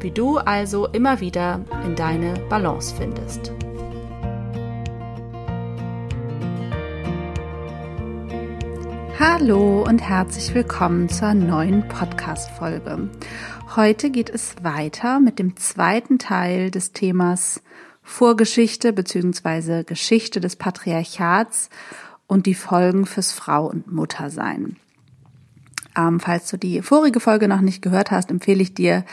wie du also immer wieder in deine Balance findest. Hallo und herzlich willkommen zur neuen Podcast-Folge. Heute geht es weiter mit dem zweiten Teil des Themas Vorgeschichte bzw. Geschichte des Patriarchats und die Folgen fürs Frau- und Muttersein. Ähm, falls du die vorige Folge noch nicht gehört hast, empfehle ich dir,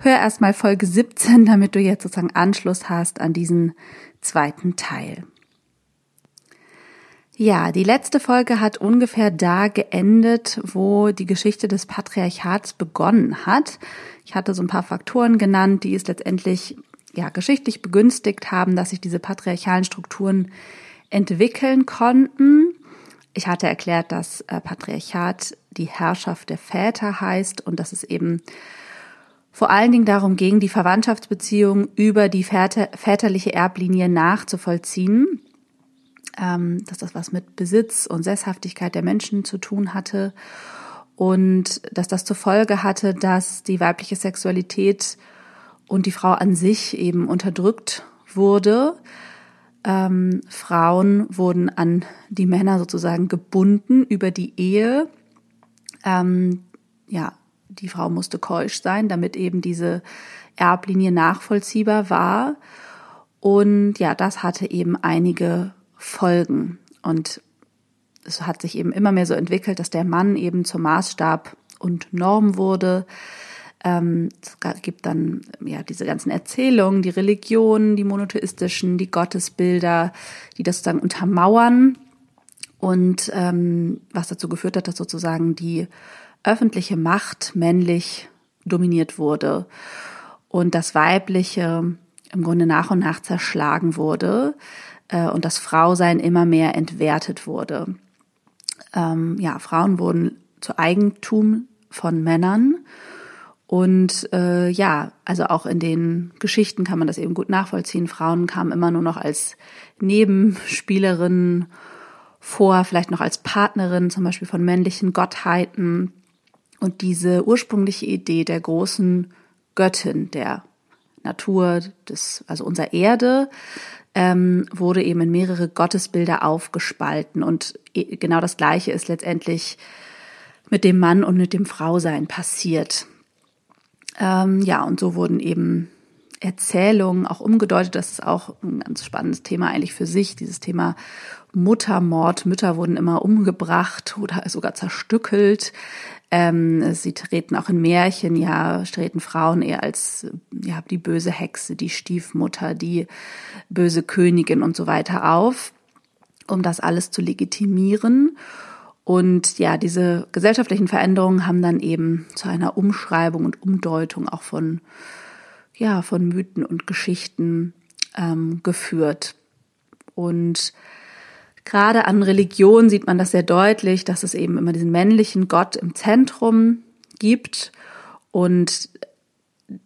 hör erstmal Folge 17, damit du jetzt sozusagen Anschluss hast an diesen zweiten Teil. Ja, die letzte Folge hat ungefähr da geendet, wo die Geschichte des Patriarchats begonnen hat. Ich hatte so ein paar Faktoren genannt, die es letztendlich ja geschichtlich begünstigt haben, dass sich diese patriarchalen Strukturen entwickeln konnten. Ich hatte erklärt, dass äh, Patriarchat die Herrschaft der Väter heißt und dass es eben vor allen Dingen darum ging, die Verwandtschaftsbeziehung über die väter väterliche Erblinie nachzuvollziehen, ähm, dass das was mit Besitz und Sesshaftigkeit der Menschen zu tun hatte und dass das zur Folge hatte, dass die weibliche Sexualität und die Frau an sich eben unterdrückt wurde. Ähm, Frauen wurden an die Männer sozusagen gebunden über die Ehe. Ähm, ja, die Frau musste keusch sein, damit eben diese Erblinie nachvollziehbar war. Und ja, das hatte eben einige Folgen. Und es hat sich eben immer mehr so entwickelt, dass der Mann eben zum Maßstab und Norm wurde. Ähm, es gibt dann ja diese ganzen Erzählungen, die Religionen, die monotheistischen, die Gottesbilder, die das sozusagen untermauern und ähm, was dazu geführt hat, dass sozusagen die öffentliche Macht männlich dominiert wurde und das Weibliche im Grunde nach und nach zerschlagen wurde äh, und das Frausein immer mehr entwertet wurde. Ähm, ja, Frauen wurden zu Eigentum von Männern und äh, ja, also auch in den Geschichten kann man das eben gut nachvollziehen. Frauen kamen immer nur noch als Nebenspielerinnen vor, vielleicht noch als Partnerin zum Beispiel von männlichen Gottheiten. Und diese ursprüngliche Idee der großen Göttin der Natur, des, also unserer Erde, ähm, wurde eben in mehrere Gottesbilder aufgespalten. Und genau das Gleiche ist letztendlich mit dem Mann und mit dem Frausein passiert. Ähm, ja, und so wurden eben Erzählungen auch umgedeutet. Das ist auch ein ganz spannendes Thema eigentlich für sich, dieses Thema Muttermord. Mütter wurden immer umgebracht oder sogar zerstückelt. Ähm, sie treten auch in Märchen, ja, treten Frauen eher als ja, die böse Hexe, die Stiefmutter, die böse Königin und so weiter auf, um das alles zu legitimieren. Und ja, diese gesellschaftlichen Veränderungen haben dann eben zu einer Umschreibung und Umdeutung auch von, ja, von Mythen und Geschichten ähm, geführt. Und Gerade an Religion sieht man das sehr deutlich, dass es eben immer diesen männlichen Gott im Zentrum gibt und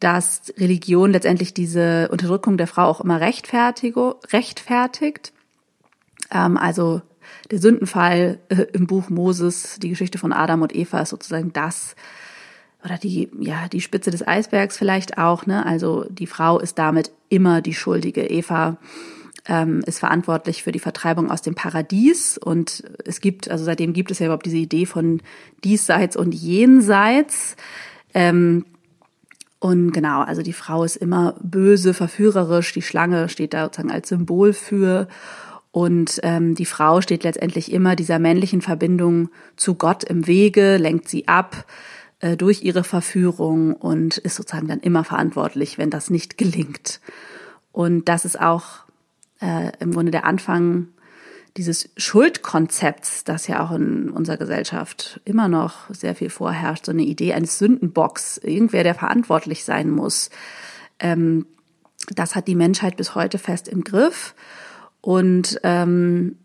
dass Religion letztendlich diese Unterdrückung der Frau auch immer rechtfertigt. Ähm, also der Sündenfall äh, im Buch Moses, die Geschichte von Adam und Eva ist sozusagen das oder die ja die Spitze des Eisbergs vielleicht auch. Ne? Also die Frau ist damit immer die Schuldige. Eva ähm, ist verantwortlich für die Vertreibung aus dem Paradies. Und es gibt, also seitdem gibt es ja überhaupt diese Idee von diesseits und jenseits. Ähm, Und genau, also die Frau ist immer böse, verführerisch. Die Schlange steht da sozusagen als Symbol für. Und ähm, die Frau steht letztendlich immer dieser männlichen Verbindung zu Gott im Wege, lenkt sie ab äh, durch ihre Verführung und ist sozusagen dann immer verantwortlich, wenn das nicht gelingt. Und das ist auch äh, im Grunde der Anfang dieses Schuldkonzepts, das ja auch in unserer Gesellschaft immer noch sehr viel vorherrscht, so eine Idee eines Sündenbocks, irgendwer, der verantwortlich sein muss. Ähm, das hat die Menschheit bis heute fest im Griff und ähm,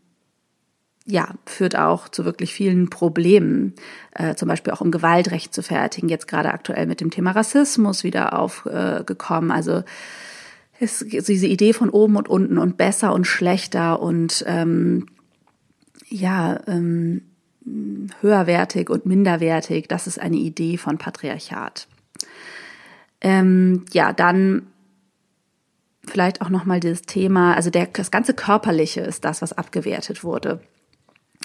ja, führt auch zu wirklich vielen Problemen, äh, zum Beispiel auch um Gewaltrecht zu fertigen, jetzt gerade aktuell mit dem Thema Rassismus wieder aufgekommen. Äh, also ist diese Idee von oben und unten und besser und schlechter und ähm, ja, ähm, höherwertig und minderwertig, das ist eine Idee von Patriarchat. Ähm, ja, dann vielleicht auch nochmal dieses Thema, also der, das ganze Körperliche ist das, was abgewertet wurde.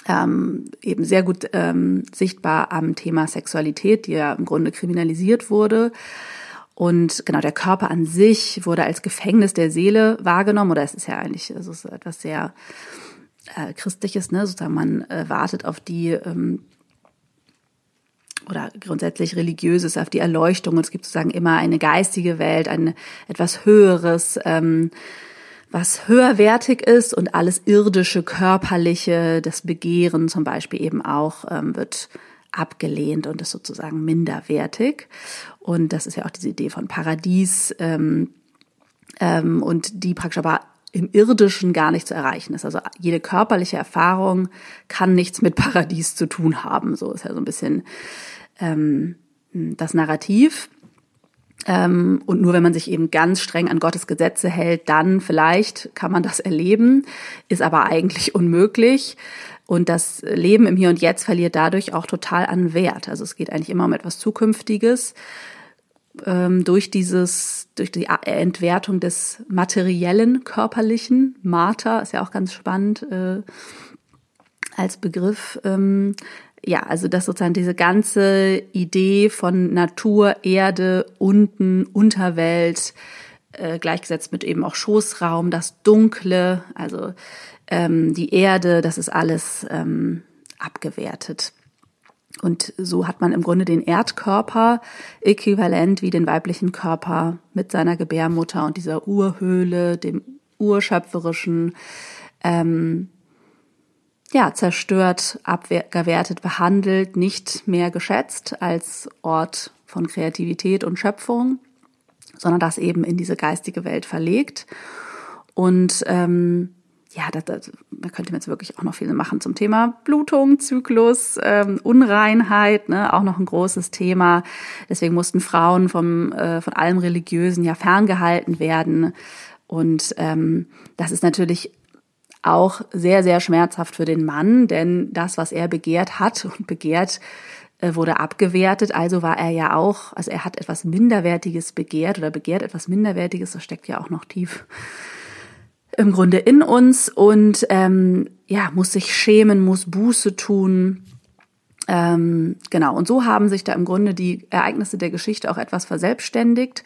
Ähm, eben sehr gut ähm, sichtbar am Thema Sexualität, die ja im Grunde kriminalisiert wurde. Und genau der Körper an sich wurde als Gefängnis der Seele wahrgenommen, oder es ist ja eigentlich, es ist etwas sehr äh, Christliches, ne? Sozusagen man äh, wartet auf die ähm, oder grundsätzlich religiöses, auf die Erleuchtung. Und es gibt sozusagen immer eine geistige Welt, ein etwas Höheres, ähm, was höherwertig ist und alles irdische, körperliche, das Begehren zum Beispiel eben auch ähm, wird abgelehnt und ist sozusagen minderwertig. Und das ist ja auch diese Idee von Paradies ähm, ähm, und die praktisch aber im Irdischen gar nicht zu erreichen ist. Also jede körperliche Erfahrung kann nichts mit Paradies zu tun haben. So ist ja so ein bisschen ähm, das Narrativ. Ähm, und nur wenn man sich eben ganz streng an Gottes Gesetze hält, dann vielleicht kann man das erleben, ist aber eigentlich unmöglich. Und das Leben im Hier und Jetzt verliert dadurch auch total an Wert. Also es geht eigentlich immer um etwas Zukünftiges. Ähm, durch dieses, durch die Entwertung des materiellen, körperlichen, Martha ist ja auch ganz spannend äh, als Begriff, ähm, ja, also dass sozusagen diese ganze Idee von Natur, Erde, unten, Unterwelt, äh, gleichgesetzt mit eben auch Schoßraum, das Dunkle, also ähm, die Erde, das ist alles ähm, abgewertet. Und so hat man im Grunde den Erdkörper äquivalent wie den weiblichen Körper mit seiner Gebärmutter und dieser Urhöhle, dem urschöpferischen, ähm, ja, zerstört, abgewertet, behandelt, nicht mehr geschätzt als Ort von Kreativität und Schöpfung, sondern das eben in diese geistige Welt verlegt. Und ähm, ja, da, da, da könnte man jetzt wirklich auch noch viel machen zum Thema Blutung, Zyklus, ähm, Unreinheit, ne, auch noch ein großes Thema. Deswegen mussten Frauen vom, äh, von allem Religiösen ja ferngehalten werden. Und ähm, das ist natürlich auch sehr, sehr schmerzhaft für den Mann, denn das, was er begehrt hat und begehrt, äh, wurde abgewertet. Also war er ja auch, also er hat etwas Minderwertiges begehrt oder begehrt etwas Minderwertiges, das steckt ja auch noch tief im Grunde in uns und ähm, ja, muss sich schämen, muss Buße tun. Ähm, genau, und so haben sich da im Grunde die Ereignisse der Geschichte auch etwas verselbstständigt.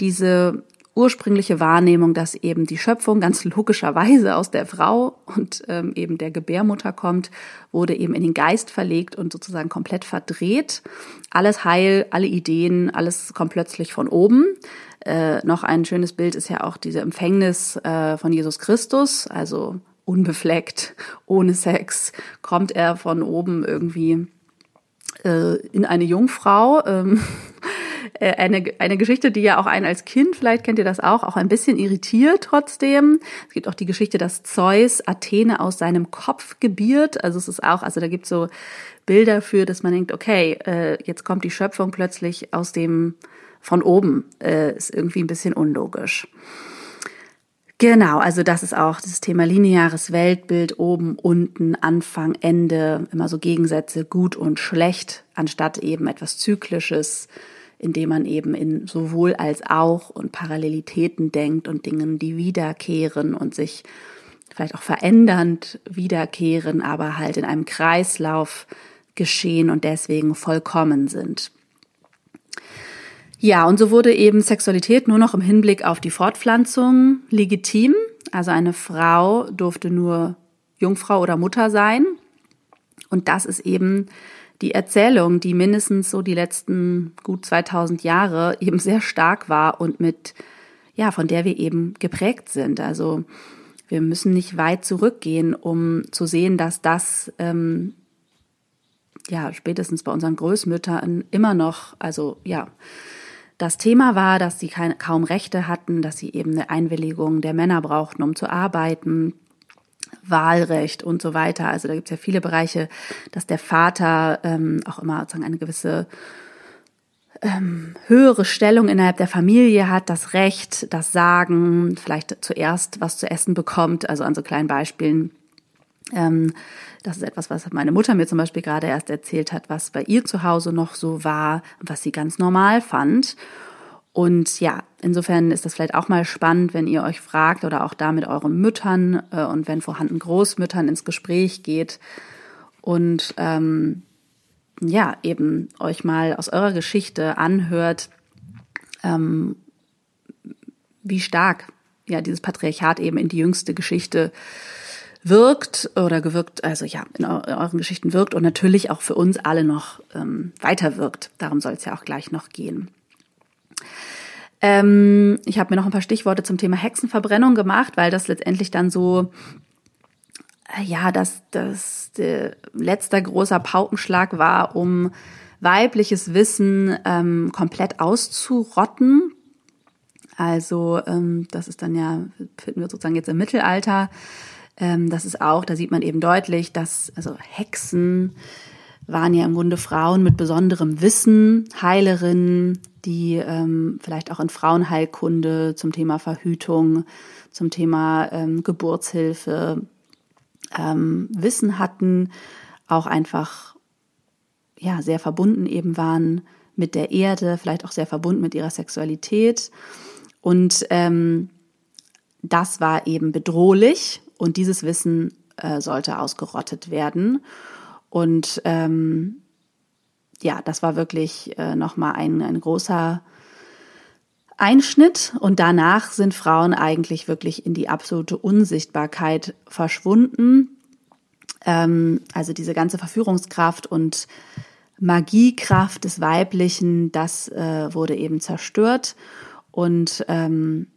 Diese ursprüngliche Wahrnehmung, dass eben die Schöpfung ganz logischerweise aus der Frau und ähm, eben der Gebärmutter kommt, wurde eben in den Geist verlegt und sozusagen komplett verdreht. Alles Heil, alle Ideen, alles kommt plötzlich von oben. Äh, noch ein schönes Bild ist ja auch diese Empfängnis äh, von Jesus Christus, also unbefleckt, ohne Sex, kommt er von oben irgendwie äh, in eine Jungfrau. Ähm, äh, eine, eine Geschichte, die ja auch einen als Kind, vielleicht kennt ihr das auch, auch ein bisschen irritiert trotzdem. Es gibt auch die Geschichte, dass Zeus Athene aus seinem Kopf gebiert. Also es ist auch, also da gibt so Bilder für, dass man denkt, okay, äh, jetzt kommt die Schöpfung plötzlich aus dem von oben. Äh, ist irgendwie ein bisschen unlogisch. Genau, also das ist auch das Thema lineares Weltbild, oben, unten, Anfang, Ende, immer so Gegensätze, gut und schlecht, anstatt eben etwas Zyklisches, indem man eben in sowohl als auch und Parallelitäten denkt und Dingen, die wiederkehren und sich vielleicht auch verändernd wiederkehren, aber halt in einem Kreislauf geschehen und deswegen vollkommen sind. Ja, und so wurde eben Sexualität nur noch im Hinblick auf die Fortpflanzung legitim. Also eine Frau durfte nur Jungfrau oder Mutter sein. Und das ist eben die Erzählung, die mindestens so die letzten gut 2000 Jahre eben sehr stark war und mit, ja, von der wir eben geprägt sind. Also wir müssen nicht weit zurückgehen, um zu sehen, dass das ähm, ja spätestens bei unseren Großmüttern immer noch, also ja, das Thema war, dass sie kaum Rechte hatten, dass sie eben eine Einwilligung der Männer brauchten, um zu arbeiten, Wahlrecht und so weiter. Also da gibt es ja viele Bereiche, dass der Vater ähm, auch immer sozusagen eine gewisse ähm, höhere Stellung innerhalb der Familie hat, das Recht, das Sagen, vielleicht zuerst was zu essen bekommt, also an so kleinen Beispielen. Ähm, das ist etwas, was meine Mutter mir zum Beispiel gerade erst erzählt hat, was bei ihr zu Hause noch so war was sie ganz normal fand. Und ja, insofern ist das vielleicht auch mal spannend, wenn ihr euch fragt oder auch da mit euren Müttern äh, und wenn vorhanden Großmüttern ins Gespräch geht und ähm, ja, eben euch mal aus eurer Geschichte anhört, ähm, wie stark ja dieses Patriarchat eben in die jüngste Geschichte wirkt oder gewirkt, also ja, in, euren Geschichten wirkt und natürlich auch für uns alle noch ähm, weiter wirkt. Darum soll es ja auch gleich noch gehen. Ähm, ich habe mir noch ein paar Stichworte zum Thema Hexenverbrennung gemacht, weil das letztendlich dann so, äh, ja, das, das der letzter großer Paukenschlag war, um weibliches Wissen ähm, komplett auszurotten. Also ähm, das ist dann ja, finden wir sozusagen jetzt im Mittelalter. Ähm, das ist auch, da sieht man eben deutlich, dass also Hexen waren ja im Grunde Frauen mit besonderem Wissen, Heilerinnen, die ähm, vielleicht auch in Frauenheilkunde zum Thema Verhütung, zum Thema ähm, Geburtshilfe ähm, Wissen hatten, auch einfach ja sehr verbunden eben waren mit der Erde, vielleicht auch sehr verbunden mit ihrer Sexualität und ähm, das war eben bedrohlich und dieses Wissen äh, sollte ausgerottet werden. Und ähm, ja, das war wirklich äh, nochmal ein, ein großer Einschnitt. Und danach sind Frauen eigentlich wirklich in die absolute Unsichtbarkeit verschwunden. Ähm, also diese ganze Verführungskraft und Magiekraft des Weiblichen, das äh, wurde eben zerstört. Und ähm,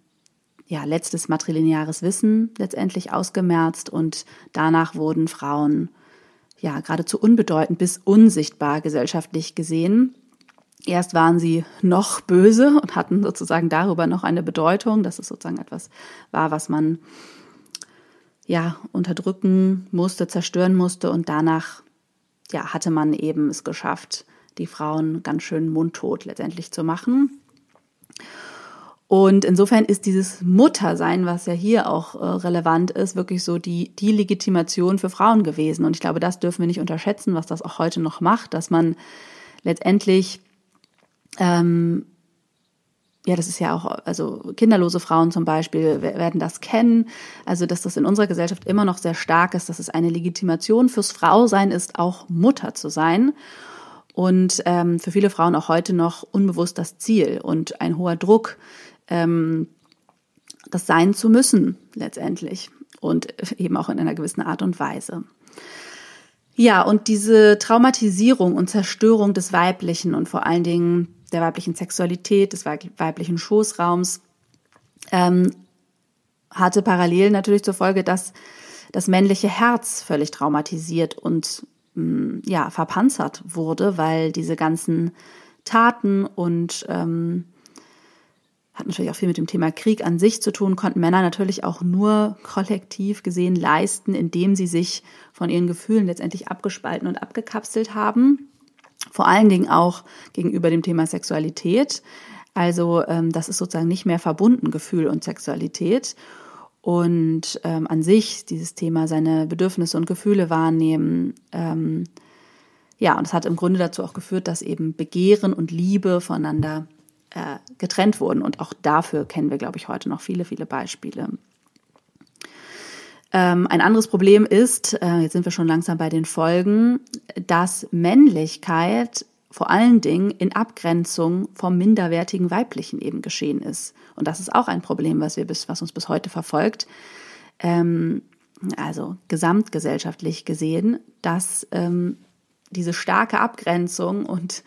ja, letztes matrilineares Wissen letztendlich ausgemerzt und danach wurden Frauen ja geradezu unbedeutend bis unsichtbar gesellschaftlich gesehen. Erst waren sie noch böse und hatten sozusagen darüber noch eine Bedeutung, dass es sozusagen etwas war, was man ja unterdrücken musste, zerstören musste und danach ja hatte man eben es geschafft, die Frauen ganz schön mundtot letztendlich zu machen. Und insofern ist dieses Muttersein, was ja hier auch äh, relevant ist, wirklich so die, die Legitimation für Frauen gewesen. Und ich glaube, das dürfen wir nicht unterschätzen, was das auch heute noch macht, dass man letztendlich, ähm, ja, das ist ja auch, also kinderlose Frauen zum Beispiel werden das kennen. Also, dass das in unserer Gesellschaft immer noch sehr stark ist, dass es eine Legitimation fürs Frausein ist, auch Mutter zu sein. Und ähm, für viele Frauen auch heute noch unbewusst das Ziel und ein hoher Druck, ähm, das sein zu müssen letztendlich und eben auch in einer gewissen Art und Weise. Ja, und diese Traumatisierung und Zerstörung des Weiblichen und vor allen Dingen der weiblichen Sexualität, des weiblichen Schoßraums, ähm, hatte parallel natürlich zur Folge, dass das männliche Herz völlig traumatisiert und mm, ja verpanzert wurde, weil diese ganzen Taten und ähm, hat natürlich auch viel mit dem Thema Krieg an sich zu tun, konnten Männer natürlich auch nur kollektiv gesehen leisten, indem sie sich von ihren Gefühlen letztendlich abgespalten und abgekapselt haben. Vor allen Dingen auch gegenüber dem Thema Sexualität. Also ähm, das ist sozusagen nicht mehr verbunden, Gefühl und Sexualität. Und ähm, an sich dieses Thema seine Bedürfnisse und Gefühle wahrnehmen. Ähm, ja, und es hat im Grunde dazu auch geführt, dass eben Begehren und Liebe voneinander äh, getrennt wurden. Und auch dafür kennen wir, glaube ich, heute noch viele, viele Beispiele. Ähm, ein anderes Problem ist, äh, jetzt sind wir schon langsam bei den Folgen, dass Männlichkeit vor allen Dingen in Abgrenzung vom minderwertigen Weiblichen eben geschehen ist. Und das ist auch ein Problem, was wir bis, was uns bis heute verfolgt. Ähm, also gesamtgesellschaftlich gesehen, dass ähm, diese starke Abgrenzung und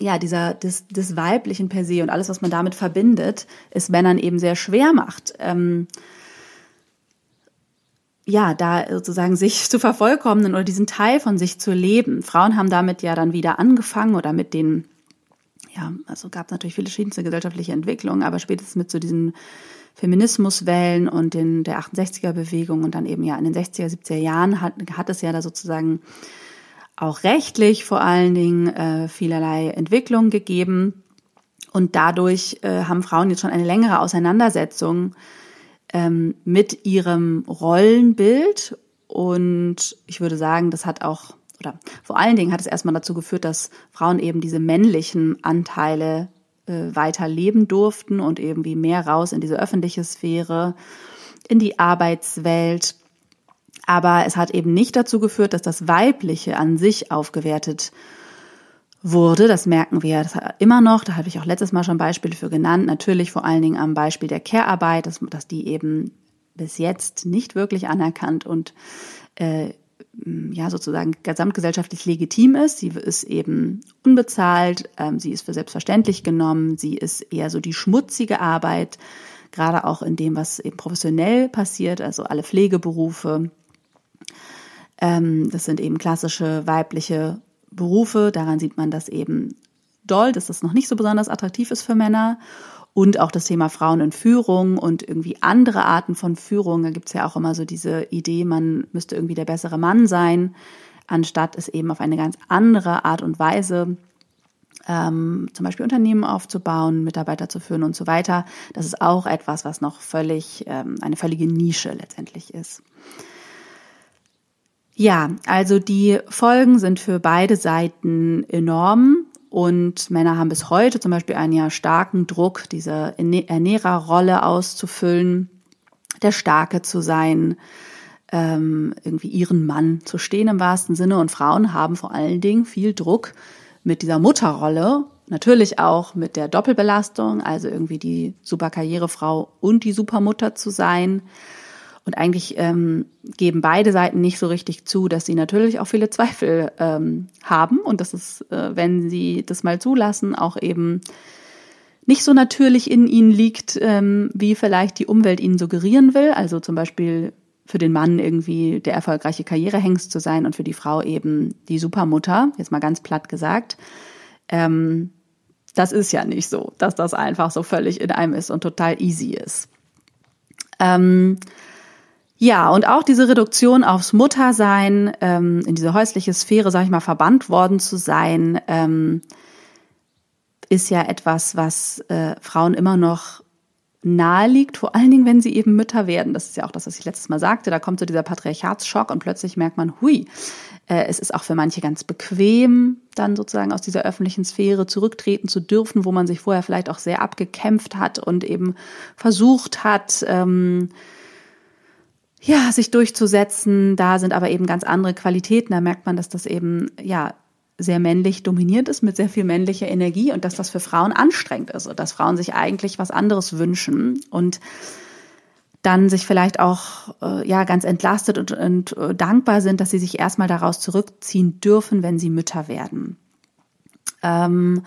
ja, dieser des, des Weiblichen per se und alles, was man damit verbindet, es Männern eben sehr schwer macht. Ähm, ja, da sozusagen sich zu vervollkommnen oder diesen Teil von sich zu leben. Frauen haben damit ja dann wieder angefangen oder mit den, ja, also gab es natürlich viele verschiedenste gesellschaftliche Entwicklungen, aber spätestens mit so diesen Feminismuswellen und in der 68er Bewegung und dann eben ja in den 60er, 70er Jahren hat, hat es ja da sozusagen auch rechtlich vor allen Dingen äh, vielerlei Entwicklungen gegeben. Und dadurch äh, haben Frauen jetzt schon eine längere Auseinandersetzung ähm, mit ihrem Rollenbild. Und ich würde sagen, das hat auch, oder vor allen Dingen hat es erstmal dazu geführt, dass Frauen eben diese männlichen Anteile äh, weiter leben durften und irgendwie mehr raus in diese öffentliche Sphäre, in die Arbeitswelt aber es hat eben nicht dazu geführt, dass das Weibliche an sich aufgewertet wurde. Das merken wir das immer noch. Da habe ich auch letztes Mal schon Beispiele für genannt. Natürlich vor allen Dingen am Beispiel der Care-Arbeit, dass, dass die eben bis jetzt nicht wirklich anerkannt und äh, ja sozusagen gesamtgesellschaftlich legitim ist. Sie ist eben unbezahlt, ähm, sie ist für selbstverständlich genommen, sie ist eher so die schmutzige Arbeit, gerade auch in dem, was eben professionell passiert, also alle Pflegeberufe, ähm, das sind eben klassische weibliche Berufe. Daran sieht man das eben doll, dass das noch nicht so besonders attraktiv ist für Männer. Und auch das Thema Frauen in Führung und irgendwie andere Arten von Führung. Da gibt es ja auch immer so diese Idee, man müsste irgendwie der bessere Mann sein, anstatt es eben auf eine ganz andere Art und Weise ähm, zum Beispiel Unternehmen aufzubauen, Mitarbeiter zu führen und so weiter. Das ist auch etwas, was noch völlig ähm, eine völlige Nische letztendlich ist. Ja, also die Folgen sind für beide Seiten enorm und Männer haben bis heute zum Beispiel einen ja starken Druck, diese Ernährerrolle auszufüllen, der Starke zu sein, ähm, irgendwie ihren Mann zu stehen im wahrsten Sinne. Und Frauen haben vor allen Dingen viel Druck mit dieser Mutterrolle, natürlich auch mit der Doppelbelastung, also irgendwie die Superkarrierefrau und die Supermutter zu sein. Und eigentlich ähm, geben beide Seiten nicht so richtig zu, dass sie natürlich auch viele Zweifel ähm, haben und dass es, äh, wenn sie das mal zulassen, auch eben nicht so natürlich in ihnen liegt, ähm, wie vielleicht die Umwelt ihnen suggerieren will. Also zum Beispiel für den Mann irgendwie der erfolgreiche Karrierehengst zu sein und für die Frau eben die Supermutter, jetzt mal ganz platt gesagt. Ähm, das ist ja nicht so, dass das einfach so völlig in einem ist und total easy ist. Ähm, ja, und auch diese Reduktion aufs Muttersein, ähm, in diese häusliche Sphäre, sag ich mal, verbannt worden zu sein, ähm, ist ja etwas, was äh, Frauen immer noch nahe liegt, vor allen Dingen, wenn sie eben Mütter werden. Das ist ja auch das, was ich letztes Mal sagte. Da kommt so dieser Patriarchatsschock und plötzlich merkt man, hui, äh, es ist auch für manche ganz bequem, dann sozusagen aus dieser öffentlichen Sphäre zurücktreten zu dürfen, wo man sich vorher vielleicht auch sehr abgekämpft hat und eben versucht hat, ähm, ja, sich durchzusetzen. Da sind aber eben ganz andere Qualitäten. Da merkt man, dass das eben, ja, sehr männlich dominiert ist mit sehr viel männlicher Energie und dass das für Frauen anstrengend ist und dass Frauen sich eigentlich was anderes wünschen und dann sich vielleicht auch äh, ja ganz entlastet und, und äh, dankbar sind, dass sie sich erstmal daraus zurückziehen dürfen, wenn sie Mütter werden. Ähm,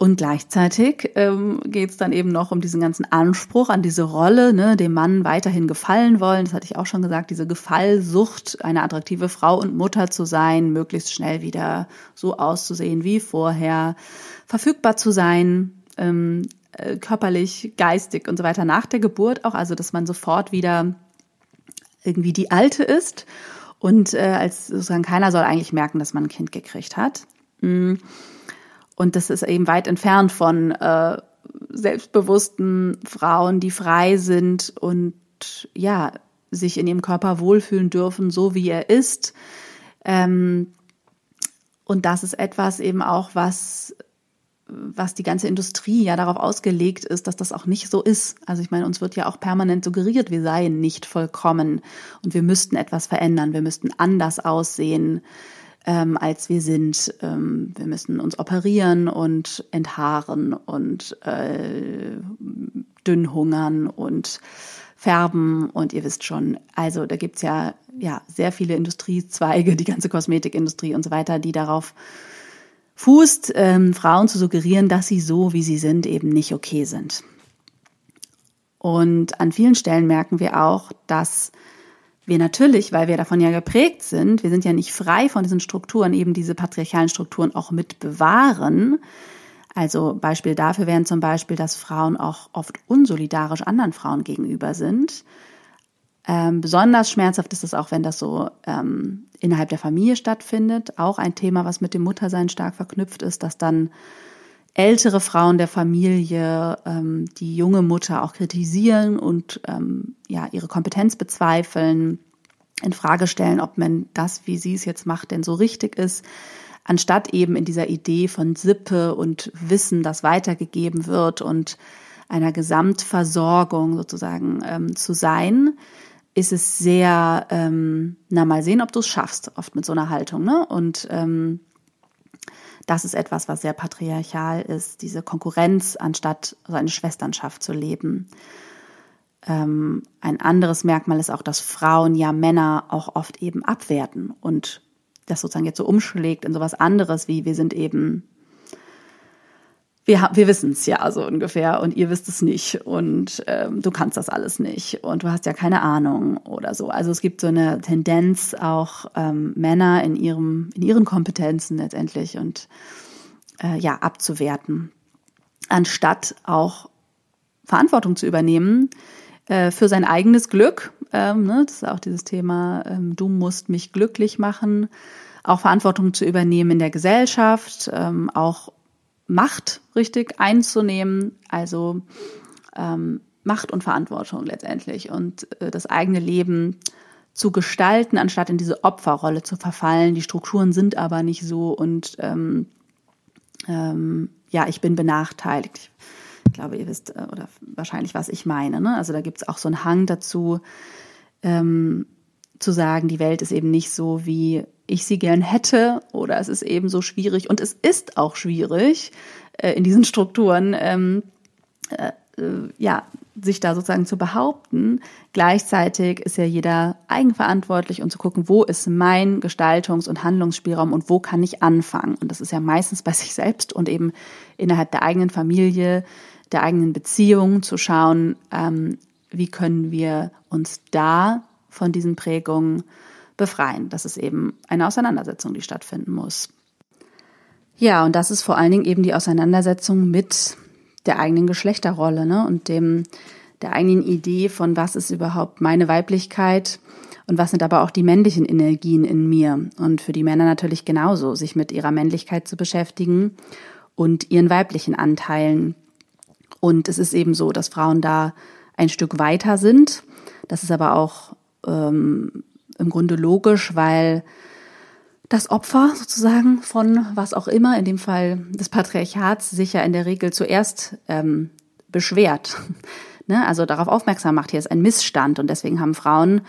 und gleichzeitig ähm, geht es dann eben noch um diesen ganzen Anspruch an diese Rolle, ne, dem Mann weiterhin gefallen wollen. Das hatte ich auch schon gesagt, diese Gefallsucht, eine attraktive Frau und Mutter zu sein, möglichst schnell wieder so auszusehen wie vorher, verfügbar zu sein, ähm, äh, körperlich, geistig und so weiter nach der Geburt auch, also dass man sofort wieder irgendwie die Alte ist und äh, als sozusagen keiner soll eigentlich merken, dass man ein Kind gekriegt hat. Mhm. Und das ist eben weit entfernt von äh, selbstbewussten Frauen, die frei sind und ja, sich in ihrem Körper wohlfühlen dürfen, so wie er ist. Ähm, und das ist etwas eben auch, was, was die ganze Industrie ja darauf ausgelegt ist, dass das auch nicht so ist. Also ich meine, uns wird ja auch permanent suggeriert, wir seien nicht vollkommen und wir müssten etwas verändern, wir müssten anders aussehen ähm, als wir sind. Ähm, wir müssen uns operieren und enthaaren und äh, dünn hungern und färben und ihr wisst schon, also da gibt's ja, ja sehr viele Industriezweige, die ganze Kosmetikindustrie und so weiter, die darauf fußt, ähm, Frauen zu suggerieren, dass sie so, wie sie sind, eben nicht okay sind. Und an vielen Stellen merken wir auch, dass wir natürlich, weil wir davon ja geprägt sind, wir sind ja nicht frei von diesen Strukturen, eben diese patriarchalen Strukturen auch mit bewahren, also Beispiel dafür wären zum Beispiel, dass Frauen auch oft unsolidarisch anderen Frauen gegenüber sind. Ähm, besonders schmerzhaft ist es auch, wenn das so ähm, innerhalb der Familie stattfindet. Auch ein Thema, was mit dem Muttersein stark verknüpft ist, dass dann ältere Frauen der Familie ähm, die junge Mutter auch kritisieren und ähm, ja ihre Kompetenz bezweifeln, in Frage stellen, ob man das, wie sie es jetzt macht, denn so richtig ist anstatt eben in dieser Idee von Sippe und Wissen, das weitergegeben wird und einer Gesamtversorgung sozusagen ähm, zu sein, ist es sehr, ähm, na mal sehen, ob du es schaffst, oft mit so einer Haltung. Ne? Und ähm, das ist etwas, was sehr patriarchal ist, diese Konkurrenz, anstatt so eine Schwesternschaft zu leben. Ähm, ein anderes Merkmal ist auch, dass Frauen ja Männer auch oft eben abwerten und das sozusagen jetzt so umschlägt in sowas anderes, wie wir sind eben, wir, wir wissen es ja so ungefähr und ihr wisst es nicht und ähm, du kannst das alles nicht und du hast ja keine Ahnung oder so. Also es gibt so eine Tendenz auch ähm, Männer in ihrem in ihren Kompetenzen letztendlich und äh, ja abzuwerten, anstatt auch Verantwortung zu übernehmen äh, für sein eigenes Glück. Ähm, ne, das ist auch dieses Thema, ähm, du musst mich glücklich machen, auch Verantwortung zu übernehmen in der Gesellschaft, ähm, auch Macht richtig einzunehmen, also ähm, Macht und Verantwortung letztendlich und äh, das eigene Leben zu gestalten, anstatt in diese Opferrolle zu verfallen. Die Strukturen sind aber nicht so und ähm, ähm, ja, ich bin benachteiligt. Ich glaube, ihr wisst äh, oder wahrscheinlich, was ich meine. Ne? Also da gibt es auch so einen Hang dazu, ähm, zu sagen, die Welt ist eben nicht so, wie ich sie gern hätte, oder es ist eben so schwierig. Und es ist auch schwierig äh, in diesen Strukturen, ähm, äh, äh ja, sich da sozusagen zu behaupten. Gleichzeitig ist ja jeder eigenverantwortlich und zu gucken, wo ist mein Gestaltungs- und Handlungsspielraum und wo kann ich anfangen. Und das ist ja meistens bei sich selbst und eben innerhalb der eigenen Familie, der eigenen Beziehung zu schauen, ähm, wie können wir uns da von diesen Prägungen befreien. Das ist eben eine Auseinandersetzung, die stattfinden muss. Ja, und das ist vor allen Dingen eben die Auseinandersetzung mit der eigenen Geschlechterrolle ne? und dem der eigenen Idee von was ist überhaupt meine Weiblichkeit und was sind aber auch die männlichen Energien in mir und für die Männer natürlich genauso, sich mit ihrer Männlichkeit zu beschäftigen und ihren weiblichen Anteilen. Und es ist eben so, dass Frauen da ein Stück weiter sind. Das ist aber auch ähm, im Grunde logisch, weil das Opfer sozusagen von was auch immer, in dem Fall des Patriarchats, sich ja in der Regel zuerst ähm, beschwert. ne? Also darauf aufmerksam macht, hier ist ein Missstand und deswegen haben Frauen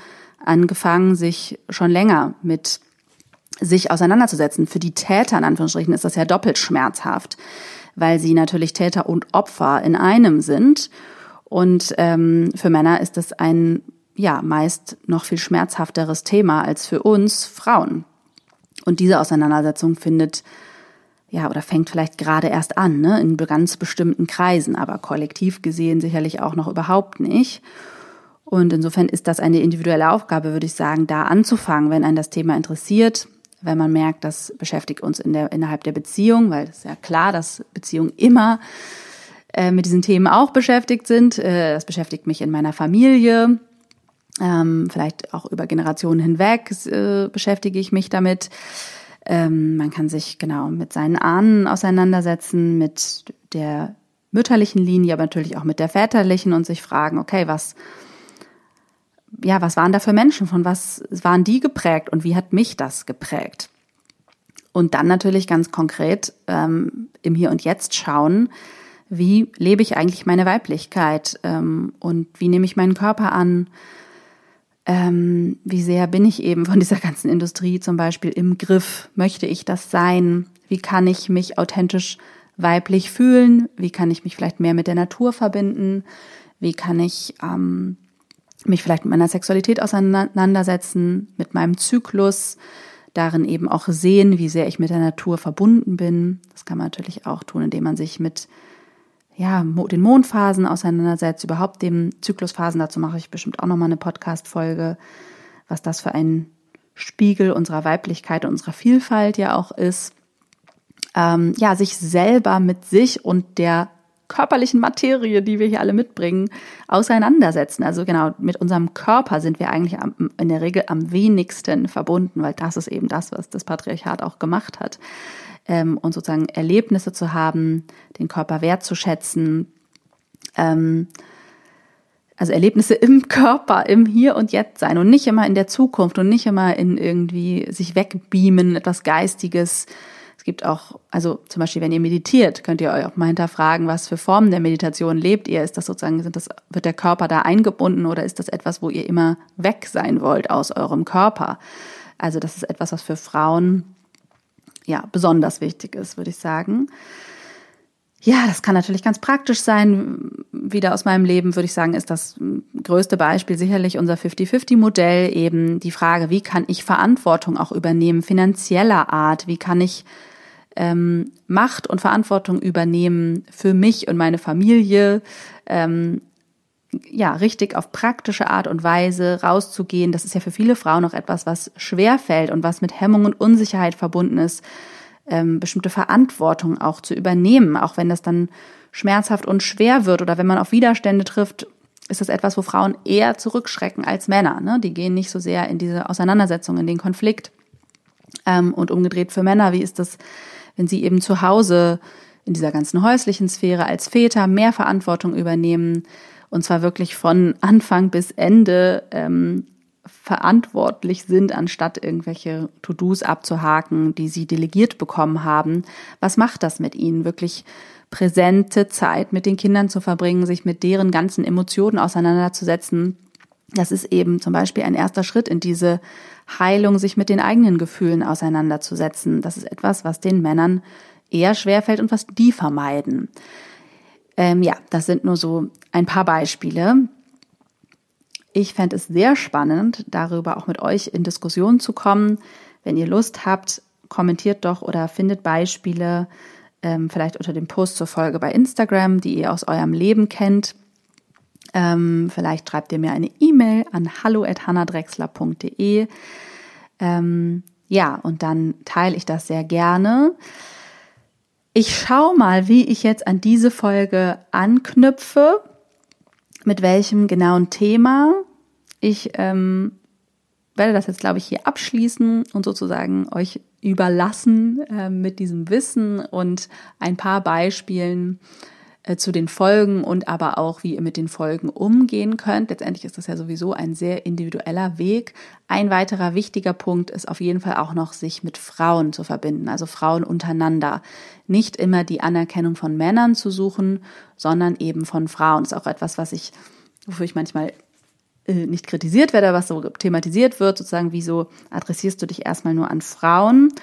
angefangen, sich schon länger mit sich auseinanderzusetzen. Für die Täter in Anführungsstrichen ist das ja doppelt schmerzhaft, weil sie natürlich Täter und Opfer in einem sind. Und ähm, für Männer ist das ein ja meist noch viel schmerzhafteres Thema als für uns Frauen. Und diese Auseinandersetzung findet ja oder fängt vielleicht gerade erst an, ne, in ganz bestimmten Kreisen, aber kollektiv gesehen sicherlich auch noch überhaupt nicht. Und insofern ist das eine individuelle Aufgabe, würde ich sagen, da anzufangen, wenn einen das Thema interessiert, wenn man merkt, das beschäftigt uns in der, innerhalb der Beziehung, weil es ist ja klar, dass Beziehungen immer äh, mit diesen Themen auch beschäftigt sind. Äh, das beschäftigt mich in meiner Familie, ähm, vielleicht auch über Generationen hinweg äh, beschäftige ich mich damit. Ähm, man kann sich genau mit seinen Ahnen auseinandersetzen, mit der mütterlichen Linie, aber natürlich auch mit der väterlichen und sich fragen, okay, was, ja, was waren da für Menschen? Von was waren die geprägt und wie hat mich das geprägt? Und dann natürlich ganz konkret ähm, im Hier und Jetzt schauen, wie lebe ich eigentlich meine Weiblichkeit ähm, und wie nehme ich meinen Körper an? Ähm, wie sehr bin ich eben von dieser ganzen Industrie zum Beispiel im Griff? Möchte ich das sein? Wie kann ich mich authentisch weiblich fühlen? Wie kann ich mich vielleicht mehr mit der Natur verbinden? Wie kann ich ähm, mich vielleicht mit meiner Sexualität auseinandersetzen, mit meinem Zyklus? darin eben auch sehen, wie sehr ich mit der Natur verbunden bin. Das kann man natürlich auch tun, indem man sich mit ja, den Mondphasen auseinandersetzt, überhaupt den Zyklusphasen. Dazu mache ich bestimmt auch nochmal eine Podcast-Folge, was das für ein Spiegel unserer Weiblichkeit unserer Vielfalt ja auch ist. Ähm, ja, sich selber mit sich und der körperlichen Materie, die wir hier alle mitbringen, auseinandersetzen. Also genau, mit unserem Körper sind wir eigentlich in der Regel am wenigsten verbunden, weil das ist eben das, was das Patriarchat auch gemacht hat. Ähm, und sozusagen Erlebnisse zu haben, den Körper wertzuschätzen, ähm, also Erlebnisse im Körper, im Hier und Jetzt sein und nicht immer in der Zukunft und nicht immer in irgendwie sich wegbeamen, etwas Geistiges, es gibt auch, also zum Beispiel, wenn ihr meditiert, könnt ihr euch auch mal hinterfragen, was für Formen der Meditation lebt ihr. Ist das sozusagen, sind das, wird der Körper da eingebunden oder ist das etwas, wo ihr immer weg sein wollt aus eurem Körper? Also das ist etwas, was für Frauen ja besonders wichtig ist, würde ich sagen. Ja, das kann natürlich ganz praktisch sein. Wieder aus meinem Leben würde ich sagen, ist das größte Beispiel sicherlich unser 50-50-Modell, eben die Frage, wie kann ich Verantwortung auch übernehmen, finanzieller Art, wie kann ich ähm, Macht und Verantwortung übernehmen für mich und meine Familie, ähm, ja, richtig auf praktische Art und Weise rauszugehen. Das ist ja für viele Frauen noch etwas, was schwer fällt und was mit Hemmung und Unsicherheit verbunden ist, ähm, bestimmte Verantwortung auch zu übernehmen, auch wenn das dann schmerzhaft und schwer wird oder wenn man auf Widerstände trifft, ist das etwas, wo Frauen eher zurückschrecken als Männer. Ne? Die gehen nicht so sehr in diese Auseinandersetzung, in den Konflikt. Ähm, und umgedreht für Männer, wie ist das, wenn sie eben zu Hause in dieser ganzen häuslichen Sphäre als Väter mehr Verantwortung übernehmen und zwar wirklich von Anfang bis Ende ähm, verantwortlich sind, anstatt irgendwelche To-Dos abzuhaken, die sie delegiert bekommen haben. Was macht das mit ihnen? Wirklich präsente Zeit mit den Kindern zu verbringen, sich mit deren ganzen Emotionen auseinanderzusetzen. Das ist eben zum Beispiel ein erster Schritt in diese Heilung, sich mit den eigenen Gefühlen auseinanderzusetzen. Das ist etwas, was den Männern eher schwerfällt und was die vermeiden. Ähm, ja, das sind nur so ein paar Beispiele. Ich fände es sehr spannend, darüber auch mit euch in Diskussion zu kommen. Wenn ihr Lust habt, kommentiert doch oder findet Beispiele, ähm, vielleicht unter dem Post zur Folge bei Instagram, die ihr aus eurem Leben kennt. Ähm, vielleicht schreibt ihr mir eine E-Mail an hallo@hannadrexler.de. Ähm, ja, und dann teile ich das sehr gerne. Ich schaue mal, wie ich jetzt an diese Folge anknüpfe, mit welchem genauen Thema. Ich ähm, werde das jetzt, glaube ich, hier abschließen und sozusagen euch überlassen äh, mit diesem Wissen und ein paar Beispielen äh, zu den Folgen und aber auch, wie ihr mit den Folgen umgehen könnt. Letztendlich ist das ja sowieso ein sehr individueller Weg. Ein weiterer wichtiger Punkt ist auf jeden Fall auch noch, sich mit Frauen zu verbinden, also Frauen untereinander. Nicht immer die Anerkennung von Männern zu suchen, sondern eben von Frauen. Das ist auch etwas, was ich, wofür ich manchmal äh, nicht kritisiert werde, was so thematisiert wird, sozusagen, wieso adressierst du dich erstmal nur an Frauen?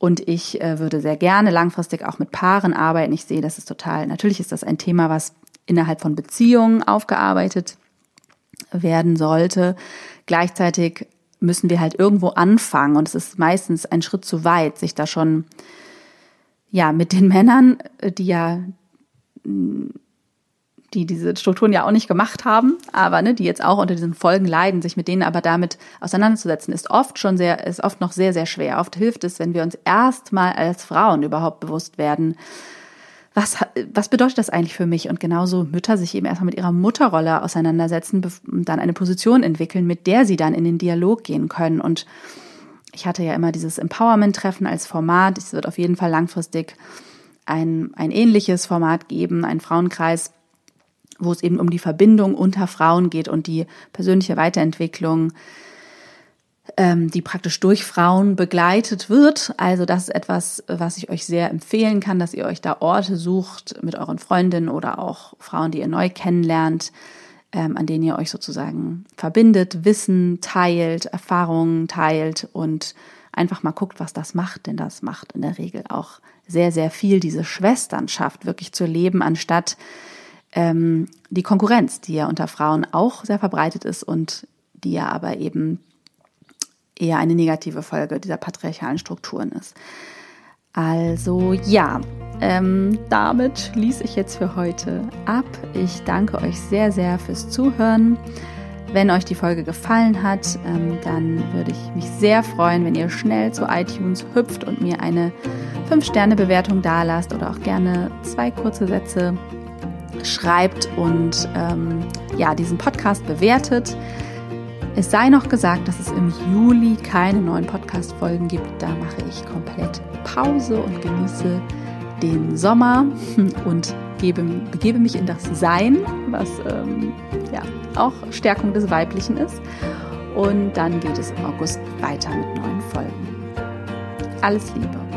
Und ich äh, würde sehr gerne langfristig auch mit Paaren arbeiten. Ich sehe, das ist total, natürlich ist das ein Thema, was innerhalb von Beziehungen aufgearbeitet werden sollte. Gleichzeitig müssen wir halt irgendwo anfangen und es ist meistens ein Schritt zu weit, sich da schon ja mit den Männern, äh, die ja die diese Strukturen ja auch nicht gemacht haben, aber ne, die jetzt auch unter diesen Folgen leiden, sich mit denen aber damit auseinanderzusetzen, ist oft schon sehr, ist oft noch sehr, sehr schwer. Oft hilft es, wenn wir uns erstmal als Frauen überhaupt bewusst werden, was, was bedeutet das eigentlich für mich? Und genauso Mütter sich eben erstmal mit ihrer Mutterrolle auseinandersetzen und dann eine Position entwickeln, mit der sie dann in den Dialog gehen können. Und ich hatte ja immer dieses Empowerment-Treffen als Format. Es wird auf jeden Fall langfristig ein, ein ähnliches Format geben, ein Frauenkreis, wo es eben um die Verbindung unter Frauen geht und die persönliche Weiterentwicklung, ähm, die praktisch durch Frauen begleitet wird. Also das ist etwas, was ich euch sehr empfehlen kann, dass ihr euch da Orte sucht mit euren Freundinnen oder auch Frauen, die ihr neu kennenlernt, ähm, an denen ihr euch sozusagen verbindet, Wissen teilt, Erfahrungen teilt und einfach mal guckt, was das macht, denn das macht in der Regel auch sehr, sehr viel, diese Schwesternschaft wirklich zu leben, anstatt ähm, die Konkurrenz, die ja unter Frauen auch sehr verbreitet ist und die ja aber eben eher eine negative Folge dieser patriarchalen Strukturen ist. Also ja, ähm, damit schließe ich jetzt für heute ab. Ich danke euch sehr, sehr fürs Zuhören. Wenn euch die Folge gefallen hat, ähm, dann würde ich mich sehr freuen, wenn ihr schnell zu iTunes hüpft und mir eine 5-Sterne-Bewertung dalasst oder auch gerne zwei kurze Sätze schreibt und ähm, ja, diesen Podcast bewertet. Es sei noch gesagt, dass es im Juli keine neuen Podcast-Folgen gibt. Da mache ich komplett Pause und genieße den Sommer und gebe, begebe mich in das Sein, was ähm, ja auch Stärkung des Weiblichen ist. Und dann geht es im August weiter mit neuen Folgen. Alles Liebe.